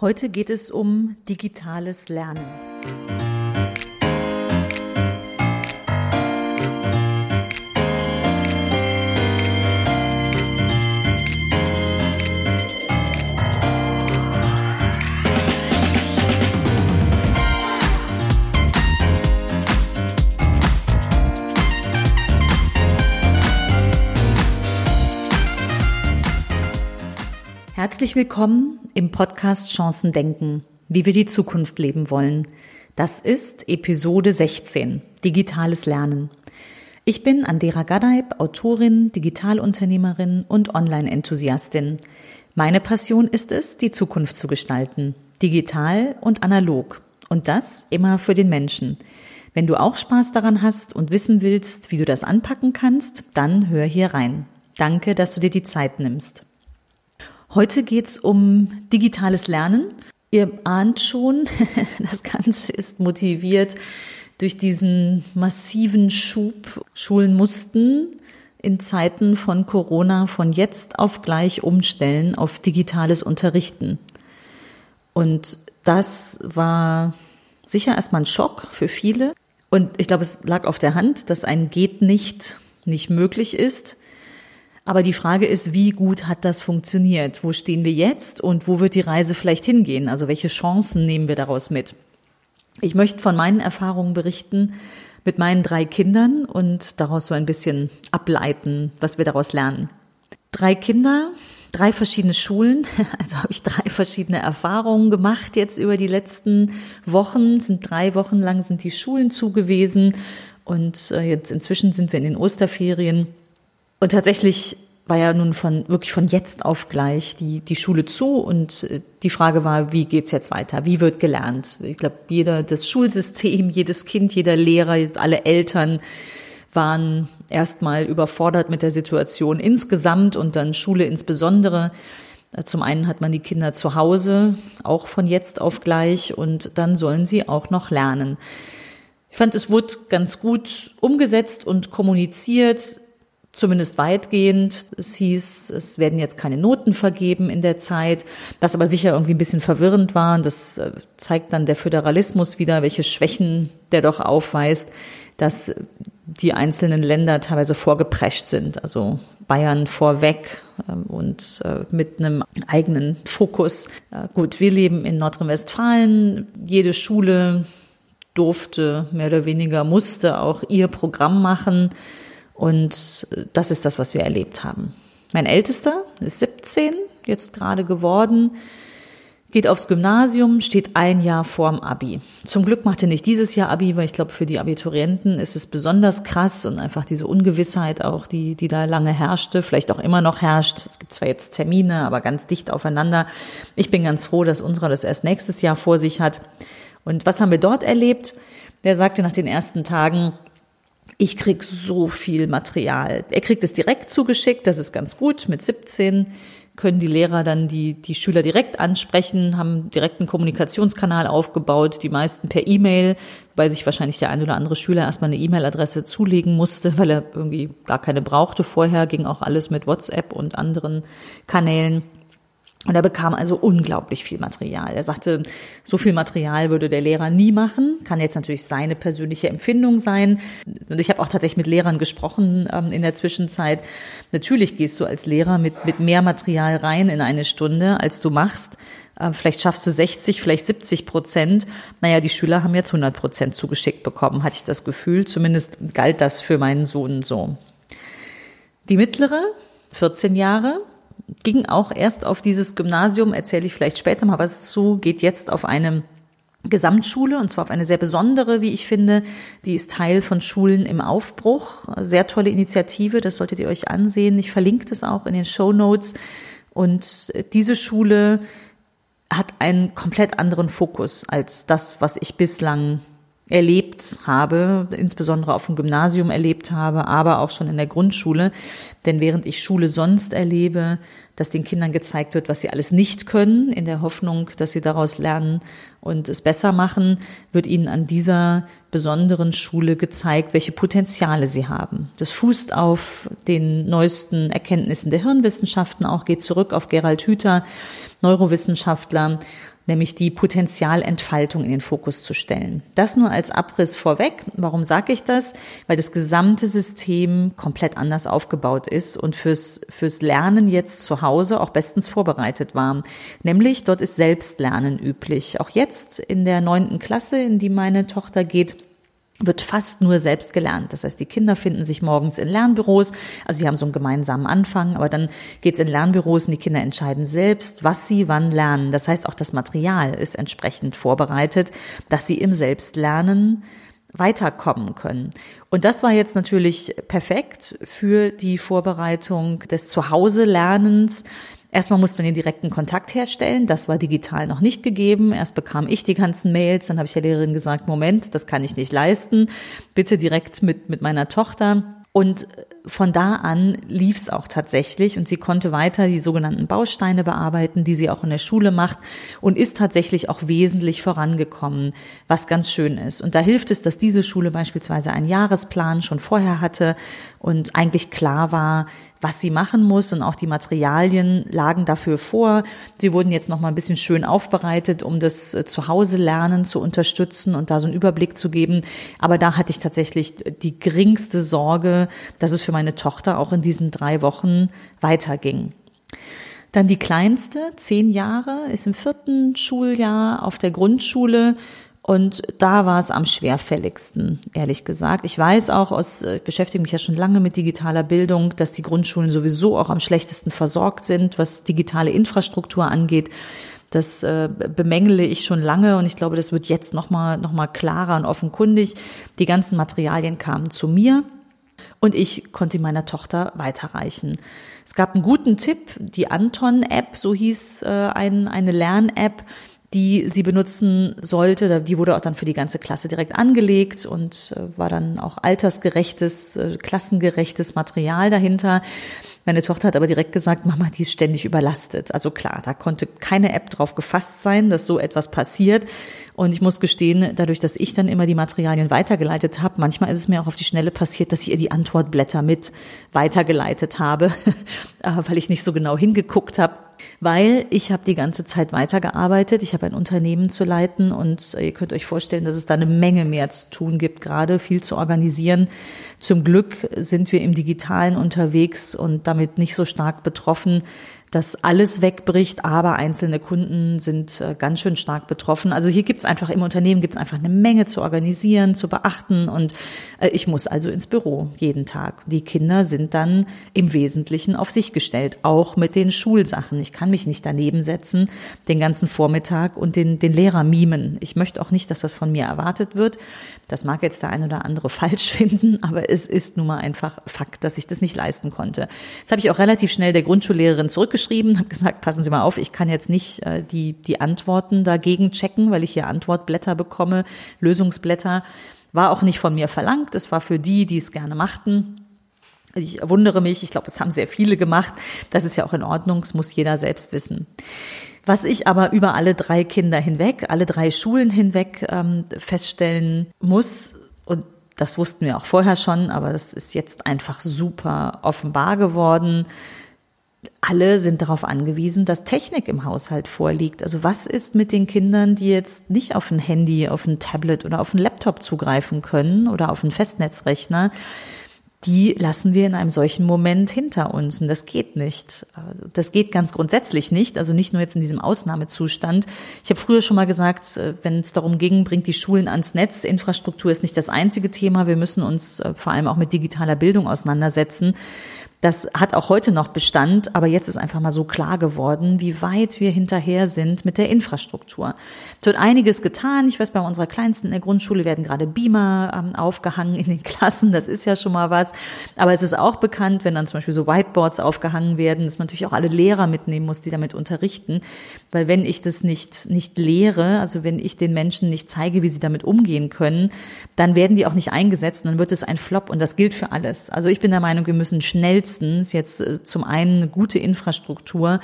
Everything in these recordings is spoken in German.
Heute geht es um digitales Lernen. Herzlich willkommen im Podcast Chancen denken, wie wir die Zukunft leben wollen. Das ist Episode 16, digitales Lernen. Ich bin Andera Gadeib, Autorin, Digitalunternehmerin und Online-Enthusiastin. Meine Passion ist es, die Zukunft zu gestalten, digital und analog. Und das immer für den Menschen. Wenn du auch Spaß daran hast und wissen willst, wie du das anpacken kannst, dann hör hier rein. Danke, dass du dir die Zeit nimmst. Heute geht's um digitales Lernen. Ihr ahnt schon, das Ganze ist motiviert durch diesen massiven Schub. Schulen mussten in Zeiten von Corona von jetzt auf gleich umstellen auf digitales Unterrichten. Und das war sicher erstmal ein Schock für viele. Und ich glaube, es lag auf der Hand, dass ein geht nicht nicht möglich ist. Aber die Frage ist, wie gut hat das funktioniert? Wo stehen wir jetzt und wo wird die Reise vielleicht hingehen? Also welche Chancen nehmen wir daraus mit? Ich möchte von meinen Erfahrungen berichten mit meinen drei Kindern und daraus so ein bisschen ableiten, was wir daraus lernen. Drei Kinder, drei verschiedene Schulen, also habe ich drei verschiedene Erfahrungen gemacht jetzt über die letzten Wochen, sind drei Wochen lang sind die Schulen zugewesen und äh, jetzt inzwischen sind wir in den Osterferien und tatsächlich war ja nun von wirklich von jetzt auf gleich die die Schule zu und äh, die Frage war, wie geht's jetzt weiter? Wie wird gelernt? Ich glaube, jeder das Schulsystem, jedes Kind, jeder Lehrer, alle Eltern waren erstmal überfordert mit der Situation insgesamt und dann Schule insbesondere. Zum einen hat man die Kinder zu Hause, auch von jetzt auf gleich, und dann sollen sie auch noch lernen. Ich fand, es wurde ganz gut umgesetzt und kommuniziert zumindest weitgehend. Es hieß, es werden jetzt keine Noten vergeben in der Zeit, was aber sicher irgendwie ein bisschen verwirrend war. Und das äh, zeigt dann der Föderalismus wieder, welche Schwächen der doch aufweist, dass die einzelnen Länder teilweise vorgeprescht sind. Also Bayern vorweg ähm, und äh, mit einem eigenen Fokus. Äh, gut, wir leben in Nordrhein-Westfalen. Jede Schule durfte, mehr oder weniger musste auch ihr Programm machen. Und das ist das, was wir erlebt haben. Mein Ältester ist 17, jetzt gerade geworden, geht aufs Gymnasium, steht ein Jahr vorm Abi. Zum Glück macht er nicht dieses Jahr Abi, weil ich glaube, für die Abiturienten ist es besonders krass und einfach diese Ungewissheit auch, die, die da lange herrschte, vielleicht auch immer noch herrscht. Es gibt zwar jetzt Termine, aber ganz dicht aufeinander. Ich bin ganz froh, dass unserer das erst nächstes Jahr vor sich hat. Und was haben wir dort erlebt? Der sagte nach den ersten Tagen, ich krieg so viel Material. Er kriegt es direkt zugeschickt, das ist ganz gut. Mit 17 können die Lehrer dann die, die Schüler direkt ansprechen, haben direkt einen Kommunikationskanal aufgebaut, die meisten per E-Mail, weil sich wahrscheinlich der ein oder andere Schüler erstmal eine E-Mail-Adresse zulegen musste, weil er irgendwie gar keine brauchte vorher, ging auch alles mit WhatsApp und anderen Kanälen. Und er bekam also unglaublich viel Material. Er sagte, so viel Material würde der Lehrer nie machen. Kann jetzt natürlich seine persönliche Empfindung sein. Und ich habe auch tatsächlich mit Lehrern gesprochen ähm, in der Zwischenzeit. Natürlich gehst du als Lehrer mit, mit mehr Material rein in eine Stunde, als du machst. Äh, vielleicht schaffst du 60, vielleicht 70 Prozent. Naja, die Schüler haben jetzt 100 Prozent zugeschickt bekommen, hatte ich das Gefühl. Zumindest galt das für meinen Sohn so. Die mittlere, 14 Jahre, ging auch erst auf dieses Gymnasium, erzähle ich vielleicht später mal was zu, geht jetzt auf eine Gesamtschule und zwar auf eine sehr besondere, wie ich finde. Die ist Teil von Schulen im Aufbruch. Sehr tolle Initiative, das solltet ihr euch ansehen. Ich verlinke das auch in den Show Notes. Und diese Schule hat einen komplett anderen Fokus als das, was ich bislang erlebt habe, insbesondere auf dem Gymnasium erlebt habe, aber auch schon in der Grundschule. Denn während ich Schule sonst erlebe, dass den Kindern gezeigt wird, was sie alles nicht können, in der Hoffnung, dass sie daraus lernen und es besser machen, wird ihnen an dieser besonderen Schule gezeigt, welche Potenziale sie haben. Das fußt auf den neuesten Erkenntnissen der Hirnwissenschaften auch, geht zurück auf Gerald Hüther, Neurowissenschaftler, nämlich die Potenzialentfaltung in den Fokus zu stellen. Das nur als Abriss vorweg. Warum sage ich das? Weil das gesamte System komplett anders aufgebaut ist und fürs, fürs Lernen jetzt zu Hause auch bestens vorbereitet war. Nämlich dort ist Selbstlernen üblich. Auch jetzt in der neunten Klasse, in die meine Tochter geht, wird fast nur selbst gelernt. Das heißt, die Kinder finden sich morgens in Lernbüros, also sie haben so einen gemeinsamen Anfang, aber dann geht's in Lernbüros und die Kinder entscheiden selbst, was sie wann lernen. Das heißt, auch das Material ist entsprechend vorbereitet, dass sie im Selbstlernen weiterkommen können. Und das war jetzt natürlich perfekt für die Vorbereitung des Zuhause-Lernens Erstmal musste man den direkten Kontakt herstellen. Das war digital noch nicht gegeben. Erst bekam ich die ganzen Mails. Dann habe ich der Lehrerin gesagt, Moment, das kann ich nicht leisten. Bitte direkt mit, mit meiner Tochter. Und von da an lief es auch tatsächlich und sie konnte weiter die sogenannten Bausteine bearbeiten, die sie auch in der Schule macht und ist tatsächlich auch wesentlich vorangekommen, was ganz schön ist. Und da hilft es, dass diese Schule beispielsweise einen Jahresplan schon vorher hatte und eigentlich klar war, was sie machen muss und auch die Materialien lagen dafür vor. Sie wurden jetzt noch mal ein bisschen schön aufbereitet, um das äh, Zuhause-Lernen zu unterstützen und da so einen Überblick zu geben. Aber da hatte ich tatsächlich die geringste Sorge, dass es für meine Tochter auch in diesen drei Wochen weiterging. Dann die kleinste, zehn Jahre, ist im vierten Schuljahr auf der Grundschule und da war es am schwerfälligsten, ehrlich gesagt. Ich weiß auch aus, ich beschäftige mich ja schon lange mit digitaler Bildung, dass die Grundschulen sowieso auch am schlechtesten versorgt sind, was digitale Infrastruktur angeht. Das äh, bemängele ich schon lange und ich glaube, das wird jetzt nochmal noch mal klarer und offenkundig. Die ganzen Materialien kamen zu mir und ich konnte meiner Tochter weiterreichen. Es gab einen guten Tipp, die Anton-App, so hieß äh, ein, eine Lern-App die sie benutzen sollte. Die wurde auch dann für die ganze Klasse direkt angelegt und äh, war dann auch altersgerechtes, äh, klassengerechtes Material dahinter. Meine Tochter hat aber direkt gesagt, Mama, die ist ständig überlastet. Also klar, da konnte keine App drauf gefasst sein, dass so etwas passiert. Und ich muss gestehen, dadurch, dass ich dann immer die Materialien weitergeleitet habe, manchmal ist es mir auch auf die Schnelle passiert, dass ich ihr die Antwortblätter mit weitergeleitet habe, äh, weil ich nicht so genau hingeguckt habe weil ich habe die ganze Zeit weitergearbeitet. Ich habe ein Unternehmen zu leiten und ihr könnt euch vorstellen, dass es da eine Menge mehr zu tun gibt, gerade viel zu organisieren. Zum Glück sind wir im Digitalen unterwegs und damit nicht so stark betroffen dass alles wegbricht, aber einzelne Kunden sind äh, ganz schön stark betroffen. Also hier gibt's einfach im Unternehmen gibt's einfach eine Menge zu organisieren, zu beachten und äh, ich muss also ins Büro jeden Tag. Die Kinder sind dann im Wesentlichen auf sich gestellt, auch mit den Schulsachen. Ich kann mich nicht daneben setzen den ganzen Vormittag und den, den Lehrer mimen. Ich möchte auch nicht, dass das von mir erwartet wird. Das mag jetzt der ein oder andere falsch finden, aber es ist nun mal einfach Fakt, dass ich das nicht leisten konnte. Das habe ich auch relativ schnell der Grundschullehrerin zurückgeschrieben, habe gesagt, passen Sie mal auf, ich kann jetzt nicht äh, die, die Antworten dagegen checken, weil ich hier Antwortblätter bekomme, Lösungsblätter. War auch nicht von mir verlangt, es war für die, die es gerne machten. Ich wundere mich, ich glaube, es haben sehr viele gemacht. Das ist ja auch in Ordnung, es muss jeder selbst wissen. Was ich aber über alle drei Kinder hinweg, alle drei Schulen hinweg ähm, feststellen muss, und das wussten wir auch vorher schon, aber das ist jetzt einfach super offenbar geworden. Alle sind darauf angewiesen, dass Technik im Haushalt vorliegt. Also was ist mit den Kindern, die jetzt nicht auf ein Handy, auf ein Tablet oder auf ein Laptop zugreifen können oder auf einen Festnetzrechner? die lassen wir in einem solchen Moment hinter uns. Und das geht nicht. Das geht ganz grundsätzlich nicht. Also nicht nur jetzt in diesem Ausnahmezustand. Ich habe früher schon mal gesagt, äh, wenn es darum ging, bringt die Schulen ans Netz. Infrastruktur ist nicht das einzige Thema. Wir müssen uns äh, vor allem auch mit digitaler Bildung auseinandersetzen. Das hat auch heute noch Bestand, aber jetzt ist einfach mal so klar geworden, wie weit wir hinterher sind mit der Infrastruktur. Es wird einiges getan. Ich weiß, bei unserer Kleinsten in der Grundschule werden gerade Beamer ähm, aufgehangen in den Klassen. Das ist ja schon mal was. Aber es ist auch bekannt, wenn dann zum Beispiel so Whiteboards aufgehangen werden, dass man natürlich auch alle Lehrer mitnehmen muss, die damit unterrichten. Weil wenn ich das nicht, nicht lehre, also wenn ich den Menschen nicht zeige, wie sie damit umgehen können, dann werden die auch nicht eingesetzt und dann wird es ein Flop und das gilt für alles. Also ich bin der Meinung, wir müssen schnellstens meistens jetzt äh, zum einen eine gute Infrastruktur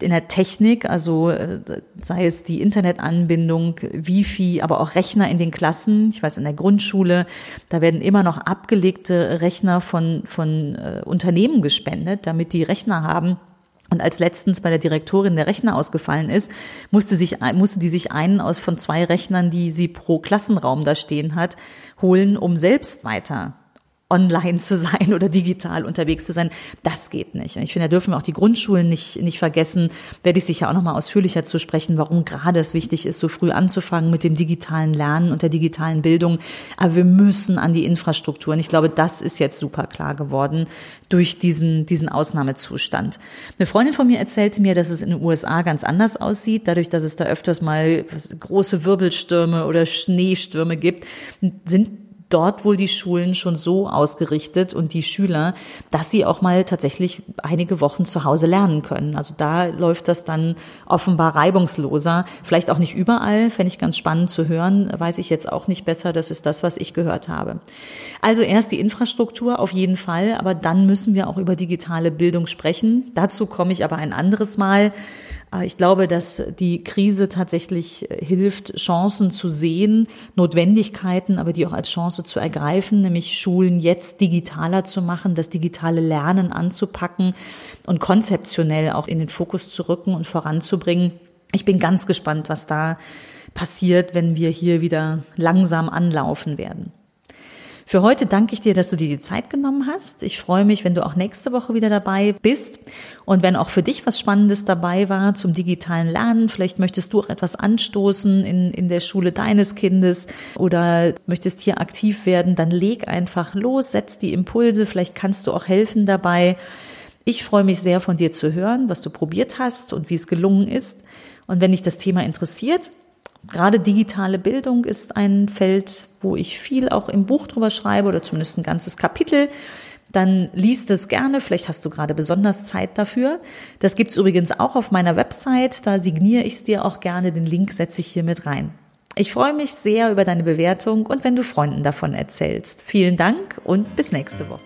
in der Technik, also äh, sei es die Internetanbindung, Wifi, aber auch Rechner in den Klassen. Ich weiß, in der Grundschule, da werden immer noch abgelegte Rechner von, von äh, Unternehmen gespendet, damit die Rechner haben, Und als letztens bei der Direktorin der Rechner ausgefallen ist, musste, sich, musste die sich einen aus von zwei Rechnern, die sie pro Klassenraum da stehen hat, holen, um selbst weiter online zu sein oder digital unterwegs zu sein. Das geht nicht. Ich finde, da dürfen wir auch die Grundschulen nicht, nicht vergessen. Werde ich sicher auch nochmal ausführlicher zu sprechen, warum gerade es wichtig ist, so früh anzufangen mit dem digitalen Lernen und der digitalen Bildung. Aber wir müssen an die Infrastruktur. Und ich glaube, das ist jetzt super klar geworden durch diesen, diesen Ausnahmezustand. Eine Freundin von mir erzählte mir, dass es in den USA ganz anders aussieht, dadurch, dass es da öfters mal große Wirbelstürme oder Schneestürme gibt, sind dort wohl die Schulen schon so ausgerichtet und die Schüler, dass sie auch mal tatsächlich einige Wochen zu Hause lernen können. Also da läuft das dann offenbar reibungsloser. Vielleicht auch nicht überall, fände ich ganz spannend zu hören, weiß ich jetzt auch nicht besser. Das ist das, was ich gehört habe. Also erst die Infrastruktur auf jeden Fall, aber dann müssen wir auch über digitale Bildung sprechen. Dazu komme ich aber ein anderes Mal. Ich glaube, dass die Krise tatsächlich äh, hilft, Chancen zu sehen, Notwendigkeiten, aber die auch als Chance zu ergreifen, nämlich Schulen jetzt digitaler zu machen, das digitale Lernen anzupacken und konzeptionell auch in den Fokus zu rücken und voranzubringen. Ich bin ganz gespannt, was da passiert, wenn wir hier wieder langsam anlaufen werden. Für heute danke ich dir, dass du dir die Zeit genommen hast. Ich freue mich, wenn du auch nächste Woche wieder dabei bist und wenn auch für dich was Spannendes dabei war zum digitalen Lernen. Vielleicht möchtest du auch etwas anstoßen in, in der Schule deines Kindes oder möchtest hier aktiv werden, dann leg einfach los, setz die Impulse. Vielleicht kannst du auch helfen dabei. Ich freue mich sehr von dir zu hören, was du probiert hast und wie es gelungen ist. Und wenn dich das Thema interessiert, Gerade digitale Bildung ist ein Feld, wo ich viel auch im Buch drüber schreibe oder zumindest ein ganzes Kapitel. Dann liest es gerne, vielleicht hast du gerade besonders Zeit dafür. Das gibt's übrigens auch auf meiner Website, da signiere ich es dir auch gerne, den Link setze ich hier mit rein. Ich freue mich sehr über deine Bewertung und wenn du Freunden davon erzählst. Vielen Dank und bis nächste Woche.